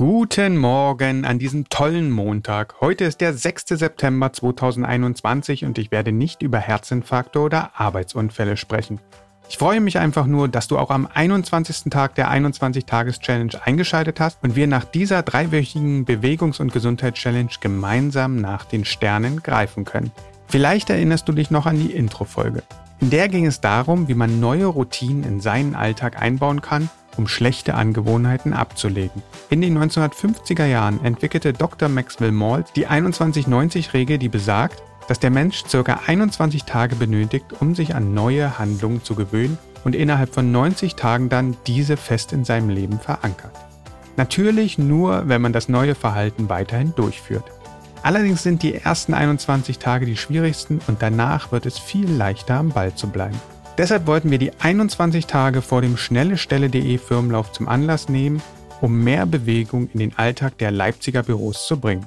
Guten Morgen an diesem tollen Montag. Heute ist der 6. September 2021 und ich werde nicht über Herzinfarkte oder Arbeitsunfälle sprechen. Ich freue mich einfach nur, dass du auch am 21. Tag der 21-Tages-Challenge eingeschaltet hast und wir nach dieser dreiwöchigen Bewegungs- und Gesundheitschallenge gemeinsam nach den Sternen greifen können. Vielleicht erinnerst du dich noch an die Intro-Folge. In der ging es darum, wie man neue Routinen in seinen Alltag einbauen kann um schlechte Angewohnheiten abzulegen. In den 1950er Jahren entwickelte Dr. Maxwell Maltz die 2190-Regel, die besagt, dass der Mensch ca. 21 Tage benötigt, um sich an neue Handlungen zu gewöhnen und innerhalb von 90 Tagen dann diese fest in seinem Leben verankert. Natürlich nur, wenn man das neue Verhalten weiterhin durchführt. Allerdings sind die ersten 21 Tage die schwierigsten und danach wird es viel leichter am Ball zu bleiben. Deshalb wollten wir die 21 Tage vor dem schnellestelle.de Firmenlauf zum Anlass nehmen, um mehr Bewegung in den Alltag der Leipziger Büros zu bringen.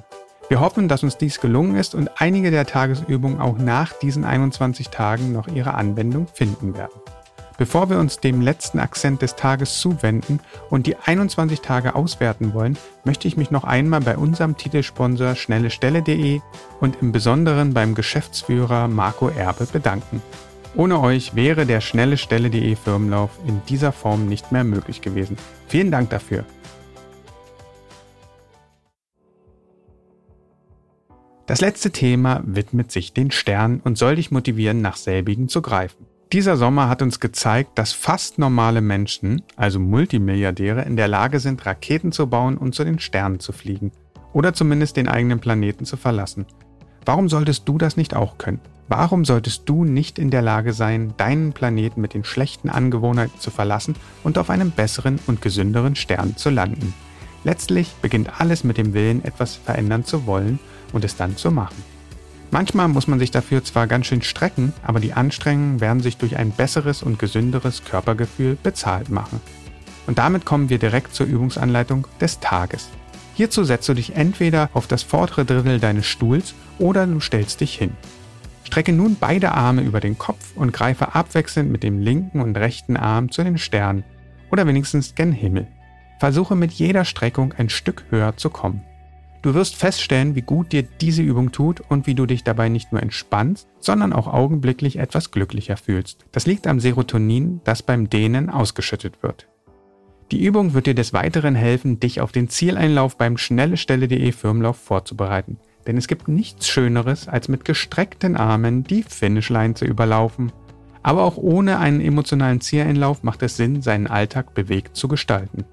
Wir hoffen, dass uns dies gelungen ist und einige der Tagesübungen auch nach diesen 21 Tagen noch ihre Anwendung finden werden. Bevor wir uns dem letzten Akzent des Tages zuwenden und die 21 Tage auswerten wollen, möchte ich mich noch einmal bei unserem Titelsponsor schnellestelle.de und im Besonderen beim Geschäftsführer Marco Erbe bedanken. Ohne euch wäre der schnelle Stelle.de Firmenlauf in dieser Form nicht mehr möglich gewesen. Vielen Dank dafür. Das letzte Thema widmet sich den Sternen und soll dich motivieren, nach selbigen zu greifen. Dieser Sommer hat uns gezeigt, dass fast normale Menschen, also Multimilliardäre, in der Lage sind, Raketen zu bauen und zu den Sternen zu fliegen. Oder zumindest den eigenen Planeten zu verlassen. Warum solltest du das nicht auch können? Warum solltest du nicht in der Lage sein, deinen Planeten mit den schlechten Angewohnheiten zu verlassen und auf einem besseren und gesünderen Stern zu landen? Letztlich beginnt alles mit dem Willen, etwas verändern zu wollen und es dann zu machen. Manchmal muss man sich dafür zwar ganz schön strecken, aber die Anstrengungen werden sich durch ein besseres und gesünderes Körpergefühl bezahlt machen. Und damit kommen wir direkt zur Übungsanleitung des Tages. Hierzu setzt du dich entweder auf das vordere Drittel deines Stuhls oder du stellst dich hin. Strecke nun beide Arme über den Kopf und greife abwechselnd mit dem linken und rechten Arm zu den Sternen oder wenigstens gen Himmel. Versuche mit jeder Streckung ein Stück höher zu kommen. Du wirst feststellen, wie gut dir diese Übung tut und wie du dich dabei nicht nur entspannst, sondern auch augenblicklich etwas glücklicher fühlst. Das liegt am Serotonin, das beim Dehnen ausgeschüttet wird. Die Übung wird dir des Weiteren helfen, dich auf den Zieleinlauf beim schnellestelle.de Firmenlauf vorzubereiten. Denn es gibt nichts Schöneres, als mit gestreckten Armen die Finishline zu überlaufen. Aber auch ohne einen emotionalen Zieleinlauf macht es Sinn, seinen Alltag bewegt zu gestalten.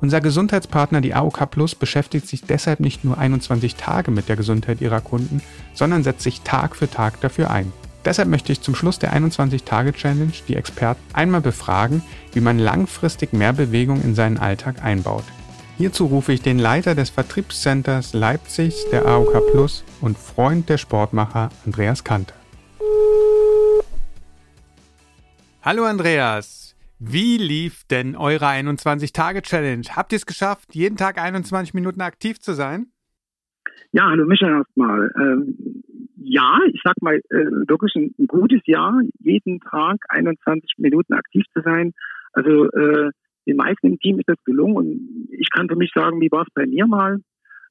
Unser Gesundheitspartner, die AOK Plus, beschäftigt sich deshalb nicht nur 21 Tage mit der Gesundheit ihrer Kunden, sondern setzt sich Tag für Tag dafür ein. Deshalb möchte ich zum Schluss der 21-Tage-Challenge die Experten einmal befragen, wie man langfristig mehr Bewegung in seinen Alltag einbaut. Hierzu rufe ich den Leiter des Vertriebscenters Leipzigs der AOK Plus und Freund der Sportmacher Andreas Kanter. Hallo Andreas, wie lief denn eure 21-Tage-Challenge? Habt ihr es geschafft, jeden Tag 21 Minuten aktiv zu sein? Ja, hallo Michael erstmal. Ähm, ja, ich sag mal, äh, wirklich ein, ein, gutes Jahr, jeden Tag 21 Minuten aktiv zu sein. Also äh, den meisten im Team ist das gelungen und ich kann für mich sagen, wie war es bei mir mal?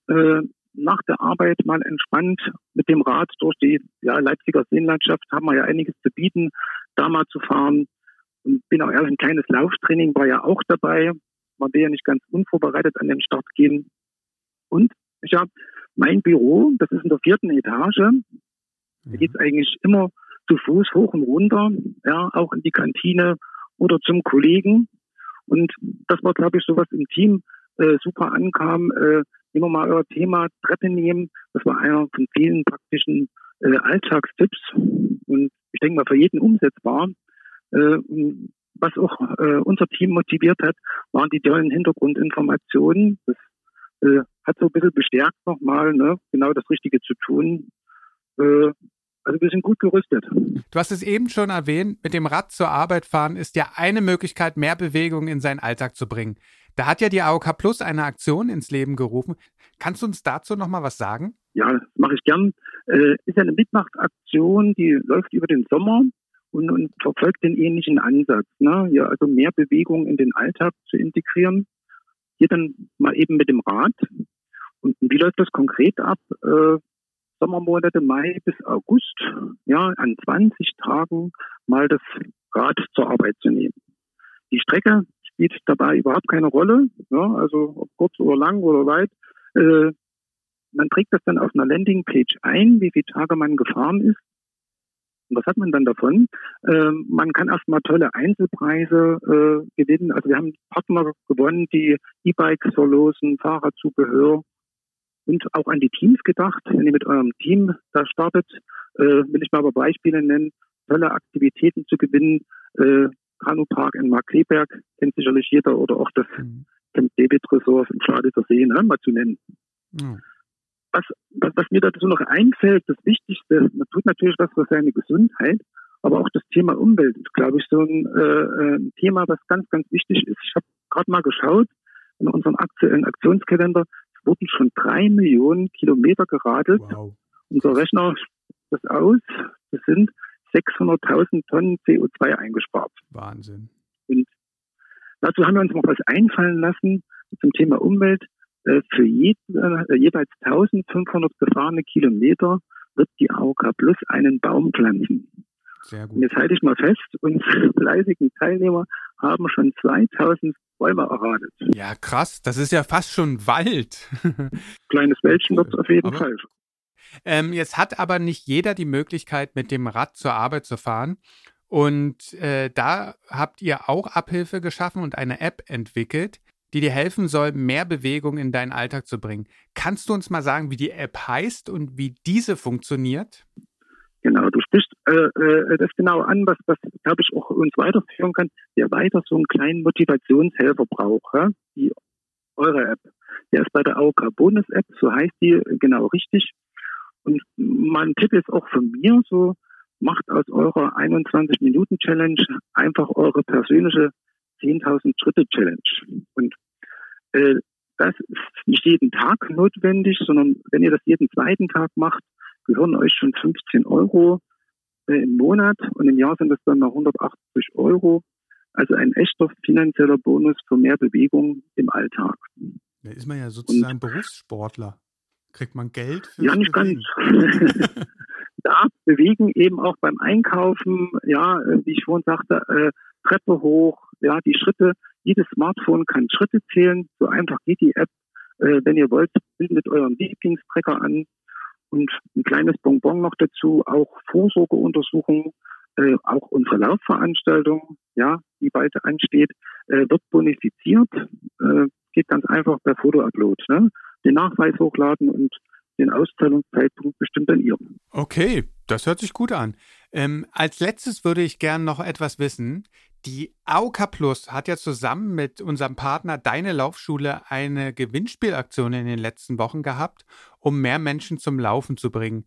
Äh, nach der Arbeit mal entspannt mit dem Rad durch die ja, Leipziger Seenlandschaft haben wir ja einiges zu bieten, da mal zu fahren. Und bin auch ehrlich, ein kleines Lauftraining war ja auch dabei. Man will ja nicht ganz unvorbereitet an den Start gehen. Und ich habe mein Büro, das ist in der vierten Etage. Da geht es eigentlich immer zu Fuß hoch und runter, ja, auch in die Kantine oder zum Kollegen. Und das war, glaube ich, so was im Team äh, super ankam. Äh, wir mal euer Thema Treppe nehmen. Das war einer von vielen praktischen äh, Alltagstipps und ich denke mal für jeden umsetzbar. Äh, was auch äh, unser Team motiviert hat, waren die tollen Hintergrundinformationen. Das äh, hat so ein bisschen bestärkt nochmal, ne, genau das Richtige zu tun. Äh, also wir sind gut gerüstet. Du hast es eben schon erwähnt, mit dem Rad zur Arbeit fahren ist ja eine Möglichkeit, mehr Bewegung in seinen Alltag zu bringen. Da hat ja die AOK Plus eine Aktion ins Leben gerufen. Kannst du uns dazu noch mal was sagen? Ja, das mache ich gern. Äh, ist ja eine Mitmachtaktion, die läuft über den Sommer und, und verfolgt den ähnlichen Ansatz. Ne? Ja, also mehr Bewegung in den Alltag zu integrieren. Hier dann mal eben mit dem Rad. Und wie läuft das konkret ab? Äh, Sommermonate Mai bis August, ja, an 20 Tagen mal das Rad zur Arbeit zu nehmen. Die Strecke spielt dabei überhaupt keine Rolle, ja, also ob kurz oder lang oder weit. Äh, man trägt das dann auf einer Landingpage ein, wie viele Tage man gefahren ist. Und was hat man dann davon? Äh, man kann erstmal tolle Einzelpreise äh, gewinnen. Also wir haben Partner gewonnen, die E-Bikes verlosen, Fahrradzubehör und auch an die Teams gedacht. Wenn ihr mit eurem Team da startet, äh, will ich mal aber Beispiele nennen, tolle Aktivitäten zu gewinnen. Äh, Kanupark in Markleberg kennt sicherlich jeder oder auch das mhm. Camp David Resort im Schladitzer See, ne, mal zu nennen. Mhm. Was, was, was, mir dazu noch einfällt, das Wichtigste, man tut natürlich was für seine Gesundheit, aber auch das Thema Umwelt ist, glaube ich, so ein, äh, ein Thema, was ganz, ganz wichtig ist. Ich habe gerade mal geschaut in unserem aktuellen Aktionskalender, wurden schon drei Millionen Kilometer geradelt. Wow. Unser Rechner das aus, das sind 600.000 Tonnen CO2 eingespart. Wahnsinn. Und dazu haben wir uns noch was einfallen lassen zum Thema Umwelt. Äh, für jed, äh, jeweils 1500 gefahrene Kilometer wird die AOK Plus einen Baum pflanzen. Sehr gut. Und jetzt halte ich mal fest, unsere fleißigen Teilnehmer haben schon 2000 Bäume erratet. Ja, krass. Das ist ja fast schon Wald. Kleines Wäldchen wird es auf jeden Aber Fall. Ähm, jetzt hat aber nicht jeder die Möglichkeit, mit dem Rad zur Arbeit zu fahren. Und äh, da habt ihr auch Abhilfe geschaffen und eine App entwickelt, die dir helfen soll, mehr Bewegung in deinen Alltag zu bringen. Kannst du uns mal sagen, wie die App heißt und wie diese funktioniert? Genau, du sprichst äh, äh, das genau an, was, was glaube ich auch uns weiterführen kann, der weiter so einen kleinen Motivationshelfer braucht, ja? die eure App. Der ist bei der AOK Bonus App, so heißt die genau richtig. Und mein Tipp ist auch von mir so, macht aus eurer 21-Minuten-Challenge einfach eure persönliche 10.000 Schritte-Challenge. Und äh, das ist nicht jeden Tag notwendig, sondern wenn ihr das jeden zweiten Tag macht, gehören euch schon 15 Euro im Monat und im Jahr sind das dann noch 180 Euro. Also ein echter finanzieller Bonus für mehr Bewegung im Alltag. Da ist man ja sozusagen und, Berufssportler. Kriegt man Geld? Für ja, nicht ganz. da bewegen eben auch beim Einkaufen, ja, äh, wie ich vorhin sagte, äh, Treppe hoch, ja, die Schritte. Jedes Smartphone kann Schritte zählen. So einfach geht die App. Äh, wenn ihr wollt, bildet euren Lieblingstrecker an. Und ein kleines Bonbon noch dazu, auch Vorsorgeuntersuchungen, äh, auch unsere Laufveranstaltung, ja, die bald ansteht, äh, wird bonifiziert. Äh, geht ganz einfach per Fotoupload. Ne? den Nachweis hochladen und den Auszahlungszeitpunkt bestimmt dann ihr. Okay, das hört sich gut an. Ähm, als letztes würde ich gerne noch etwas wissen. Die AOK Plus hat ja zusammen mit unserem Partner Deine Laufschule eine Gewinnspielaktion in den letzten Wochen gehabt, um mehr Menschen zum Laufen zu bringen.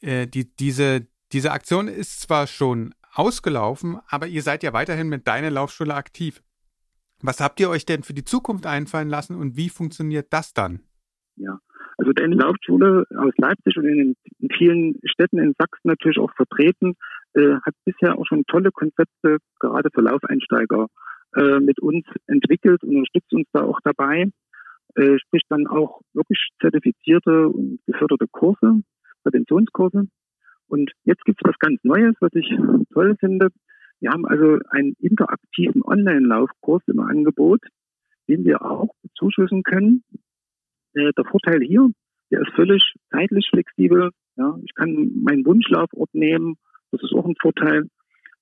Äh, die, diese, diese Aktion ist zwar schon ausgelaufen, aber ihr seid ja weiterhin mit Deine Laufschule aktiv. Was habt ihr euch denn für die Zukunft einfallen lassen und wie funktioniert das dann? Ja, also deine Laufschule aus Leipzig und in, in vielen Städten in Sachsen natürlich auch vertreten, äh, hat bisher auch schon tolle Konzepte gerade für Laufeinsteiger äh, mit uns entwickelt und unterstützt uns da auch dabei. Äh, sprich dann auch wirklich zertifizierte und geförderte Kurse, Präventionskurse. Und jetzt gibt es was ganz Neues, was ich toll finde. Wir haben also einen interaktiven Online-Laufkurs im Angebot, den wir auch bezuschüssen können. Äh, der Vorteil hier, der ist völlig zeitlich flexibel. Ja, ich kann meinen Wunschlaufort nehmen. Das ist auch ein Vorteil.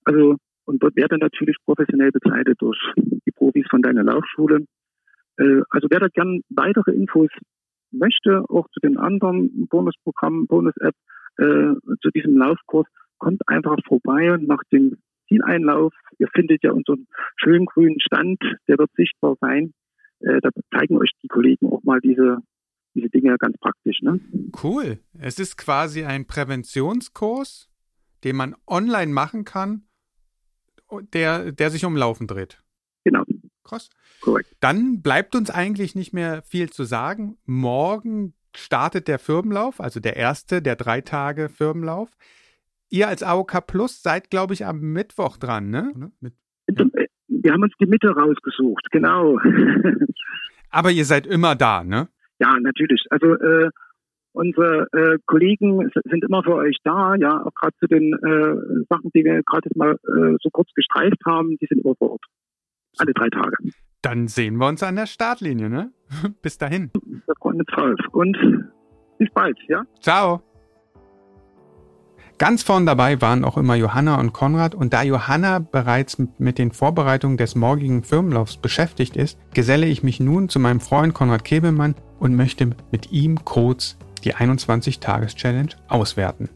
Also, und dort werde natürlich professionell begleitet durch die Profis von deiner Laufschule. Äh, also wer da gern weitere Infos möchte, auch zu den anderen Bonusprogrammen, Bonus-App, äh, zu diesem Laufkurs, kommt einfach vorbei und macht den Zieleinlauf. Ihr findet ja unseren schönen grünen Stand, der wird sichtbar sein. Äh, da zeigen euch die Kollegen auch mal diese, diese Dinge ganz praktisch. Ne? Cool. Es ist quasi ein Präventionskurs, den man online machen kann, der, der sich um Laufen dreht. Genau. Krass. Korrekt. Dann bleibt uns eigentlich nicht mehr viel zu sagen. Morgen startet der Firmenlauf, also der erste der drei Tage Firmenlauf. Ihr als AOK Plus seid, glaube ich, am Mittwoch dran, ne? Mit, ja. Wir haben uns die Mitte rausgesucht, genau. Aber ihr seid immer da, ne? Ja, natürlich. Also äh, unsere äh, Kollegen sind immer für euch da, ja, auch gerade zu den äh, Sachen, die wir gerade mal äh, so kurz gestreift haben, die sind immer vor Ort. Alle drei Tage. Dann sehen wir uns an der Startlinie, ne? bis dahin. 12. Und bis bald, ja? Ciao. Ganz vorn dabei waren auch immer Johanna und Konrad und da Johanna bereits mit den Vorbereitungen des morgigen Firmenlaufs beschäftigt ist, geselle ich mich nun zu meinem Freund Konrad Kebelmann und möchte mit ihm kurz die 21-Tages-Challenge auswerten.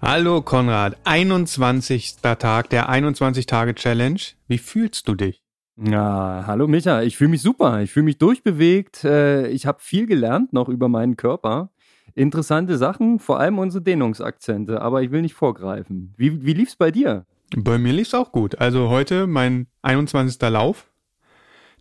Hallo Konrad, 21. Tag der 21-Tage-Challenge. Wie fühlst du dich? Ja, hallo Micha, ich fühle mich super, ich fühle mich durchbewegt, äh, ich habe viel gelernt noch über meinen Körper. Interessante Sachen, vor allem unsere Dehnungsakzente, aber ich will nicht vorgreifen. Wie, wie lief's bei dir? Bei mir lief's auch gut. Also heute mein 21. Lauf.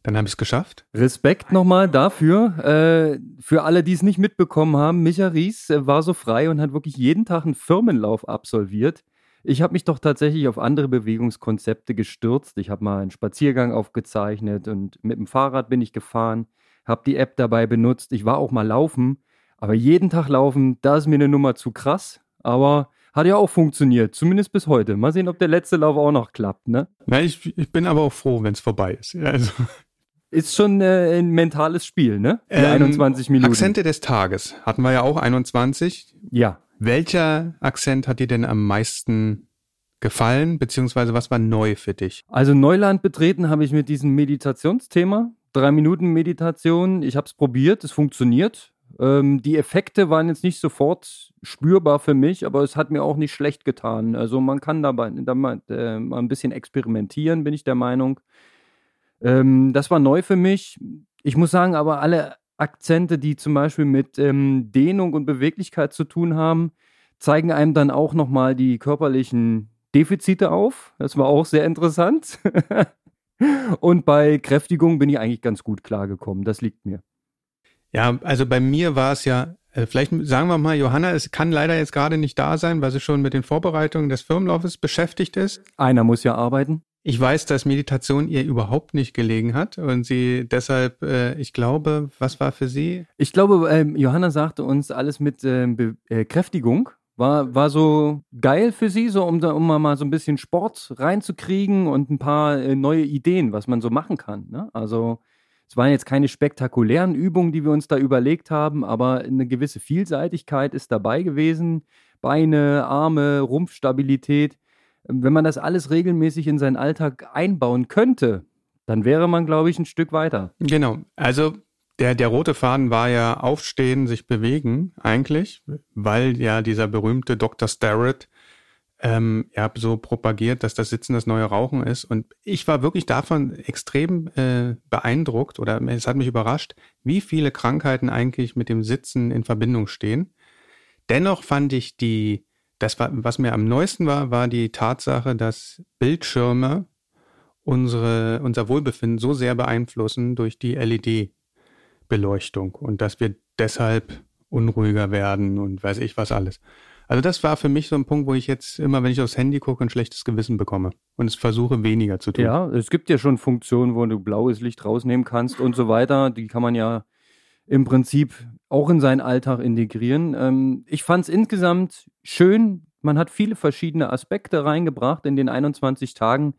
Dann habe ich es geschafft. Respekt nochmal dafür. Äh, für alle, die es nicht mitbekommen haben, Micha Ries äh, war so frei und hat wirklich jeden Tag einen Firmenlauf absolviert. Ich habe mich doch tatsächlich auf andere Bewegungskonzepte gestürzt. Ich habe mal einen Spaziergang aufgezeichnet und mit dem Fahrrad bin ich gefahren, habe die App dabei benutzt. Ich war auch mal laufen aber jeden Tag laufen, da ist mir eine Nummer zu krass. Aber hat ja auch funktioniert, zumindest bis heute. Mal sehen, ob der letzte Lauf auch noch klappt, ne? Na, ich, ich bin aber auch froh, wenn es vorbei ist. Also. Ist schon äh, ein mentales Spiel, ne? Die ähm, 21 Minuten. Akzente des Tages hatten wir ja auch 21. Ja. Welcher Akzent hat dir denn am meisten gefallen, beziehungsweise was war neu für dich? Also Neuland betreten habe ich mit diesem Meditationsthema. Drei Minuten Meditation. Ich habe es probiert, es funktioniert. Ähm, die Effekte waren jetzt nicht sofort spürbar für mich, aber es hat mir auch nicht schlecht getan. Also man kann dabei da mal, äh, mal ein bisschen experimentieren, bin ich der Meinung. Ähm, das war neu für mich. Ich muss sagen, aber alle Akzente, die zum Beispiel mit ähm, Dehnung und Beweglichkeit zu tun haben, zeigen einem dann auch nochmal die körperlichen Defizite auf. Das war auch sehr interessant. und bei Kräftigung bin ich eigentlich ganz gut klargekommen. Das liegt mir. Ja, also bei mir war es ja, äh, vielleicht sagen wir mal, Johanna, es kann leider jetzt gerade nicht da sein, weil sie schon mit den Vorbereitungen des Firmenlaufes beschäftigt ist. Einer muss ja arbeiten. Ich weiß, dass Meditation ihr überhaupt nicht gelegen hat und sie deshalb, äh, ich glaube, was war für sie? Ich glaube, ähm, Johanna sagte uns alles mit ähm, äh, Kräftigung. War, war so geil für sie, so um, um mal so ein bisschen Sport reinzukriegen und ein paar äh, neue Ideen, was man so machen kann. Ne? Also es waren jetzt keine spektakulären Übungen, die wir uns da überlegt haben, aber eine gewisse Vielseitigkeit ist dabei gewesen. Beine, Arme, Rumpfstabilität. Wenn man das alles regelmäßig in seinen Alltag einbauen könnte, dann wäre man, glaube ich, ein Stück weiter. Genau. Also der, der rote Faden war ja aufstehen, sich bewegen eigentlich, weil ja dieser berühmte Dr. Starrett ähm, habt so propagiert, dass das Sitzen das neue Rauchen ist. Und ich war wirklich davon extrem äh, beeindruckt oder es hat mich überrascht, wie viele Krankheiten eigentlich mit dem Sitzen in Verbindung stehen. Dennoch fand ich die, das was mir am neuesten war, war die Tatsache, dass Bildschirme unsere, unser Wohlbefinden so sehr beeinflussen durch die LED-Beleuchtung und dass wir deshalb unruhiger werden und weiß ich was alles. Also das war für mich so ein Punkt, wo ich jetzt immer, wenn ich aufs Handy gucke, ein schlechtes Gewissen bekomme und es versuche weniger zu tun. Ja, es gibt ja schon Funktionen, wo du blaues Licht rausnehmen kannst und so weiter. Die kann man ja im Prinzip auch in seinen Alltag integrieren. Ähm, ich fand es insgesamt schön. Man hat viele verschiedene Aspekte reingebracht in den 21 Tagen.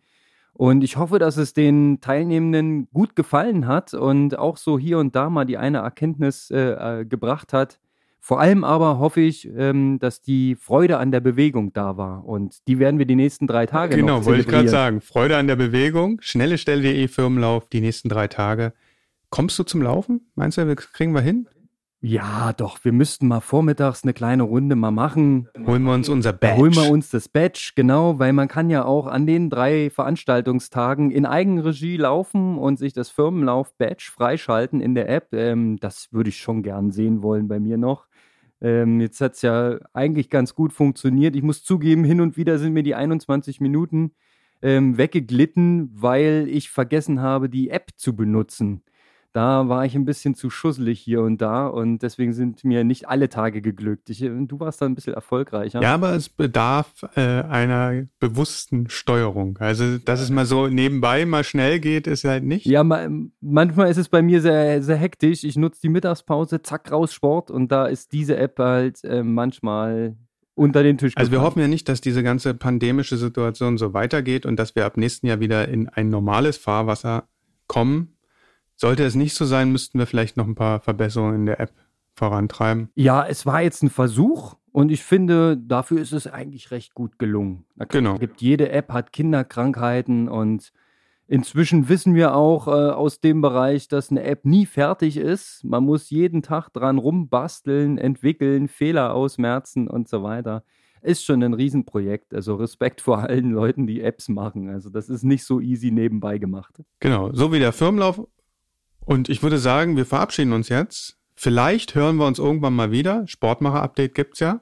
Und ich hoffe, dass es den Teilnehmenden gut gefallen hat und auch so hier und da mal die eine Erkenntnis äh, äh gebracht hat, vor allem aber hoffe ich, ähm, dass die Freude an der Bewegung da war. Und die werden wir die nächsten drei Tage Genau, noch wollte ich gerade sagen. Freude an der Bewegung, schnelle Stelle.de Firmenlauf, die nächsten drei Tage. Kommst du zum Laufen? Meinst du, das kriegen wir hin? Ja, doch, wir müssten mal vormittags eine kleine Runde mal machen. Holen wir uns unser Badge. Holen wir uns das Badge, genau, weil man kann ja auch an den drei Veranstaltungstagen in Eigenregie laufen und sich das Firmenlauf-Badge freischalten in der App. Ähm, das würde ich schon gern sehen wollen bei mir noch. Ähm, jetzt hat es ja eigentlich ganz gut funktioniert. Ich muss zugeben, hin und wieder sind mir die 21 Minuten ähm, weggeglitten, weil ich vergessen habe, die App zu benutzen. Da war ich ein bisschen zu schusselig hier und da und deswegen sind mir nicht alle Tage geglückt. Ich, du warst da ein bisschen erfolgreicher. Ja, aber es bedarf äh, einer bewussten Steuerung. Also, dass es mal so nebenbei mal schnell geht, ist halt nicht. Ja, ma manchmal ist es bei mir sehr, sehr hektisch. Ich nutze die Mittagspause, zack, raus Sport und da ist diese App halt äh, manchmal unter den Tisch. Also wir hoffen ja nicht, dass diese ganze pandemische Situation so weitergeht und dass wir ab nächsten Jahr wieder in ein normales Fahrwasser kommen. Sollte es nicht so sein, müssten wir vielleicht noch ein paar Verbesserungen in der App vorantreiben. Ja, es war jetzt ein Versuch und ich finde, dafür ist es eigentlich recht gut gelungen. Da genau. gibt jede App hat Kinderkrankheiten und inzwischen wissen wir auch äh, aus dem Bereich, dass eine App nie fertig ist. Man muss jeden Tag dran rumbasteln, entwickeln, Fehler ausmerzen und so weiter. Ist schon ein Riesenprojekt. Also Respekt vor allen Leuten, die Apps machen. Also das ist nicht so easy nebenbei gemacht. Genau, so wie der Firmenlauf und ich würde sagen, wir verabschieden uns jetzt. Vielleicht hören wir uns irgendwann mal wieder. Sportmacher-Update gibt's ja.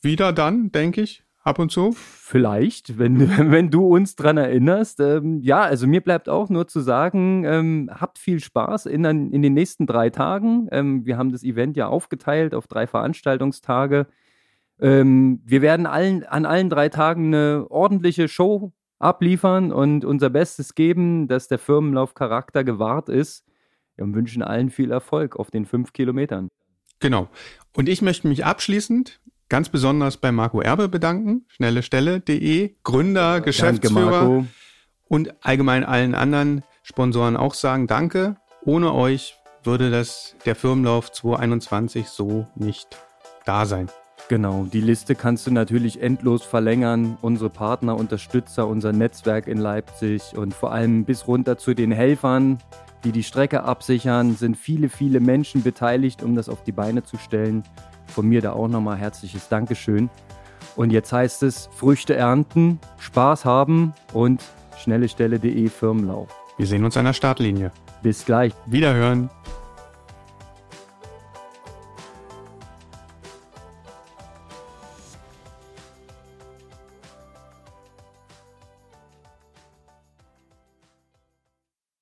Wieder dann, denke ich, ab und zu. Vielleicht, wenn, wenn du uns dran erinnerst. Ähm, ja, also mir bleibt auch nur zu sagen, ähm, habt viel Spaß in, in den nächsten drei Tagen. Ähm, wir haben das Event ja aufgeteilt auf drei Veranstaltungstage. Ähm, wir werden allen, an allen drei Tagen eine ordentliche Show abliefern und unser Bestes geben, dass der Firmenlaufcharakter gewahrt ist. Wir wünschen allen viel Erfolg auf den fünf Kilometern. Genau. Und ich möchte mich abschließend ganz besonders bei Marco Erbe bedanken, schnellestelle.de, Gründer, Geschäftsführer danke, und allgemein allen anderen Sponsoren auch sagen, danke. Ohne euch würde das der Firmenlauf 2021 so nicht da sein. Genau, die Liste kannst du natürlich endlos verlängern. Unsere Partner, Unterstützer, unser Netzwerk in Leipzig und vor allem bis runter zu den Helfern, die die Strecke absichern, sind viele, viele Menschen beteiligt, um das auf die Beine zu stellen. Von mir da auch nochmal herzliches Dankeschön. Und jetzt heißt es Früchte ernten, Spaß haben und schnellestelle.de Firmenlauf. Wir sehen uns an der Startlinie. Bis gleich. Wiederhören.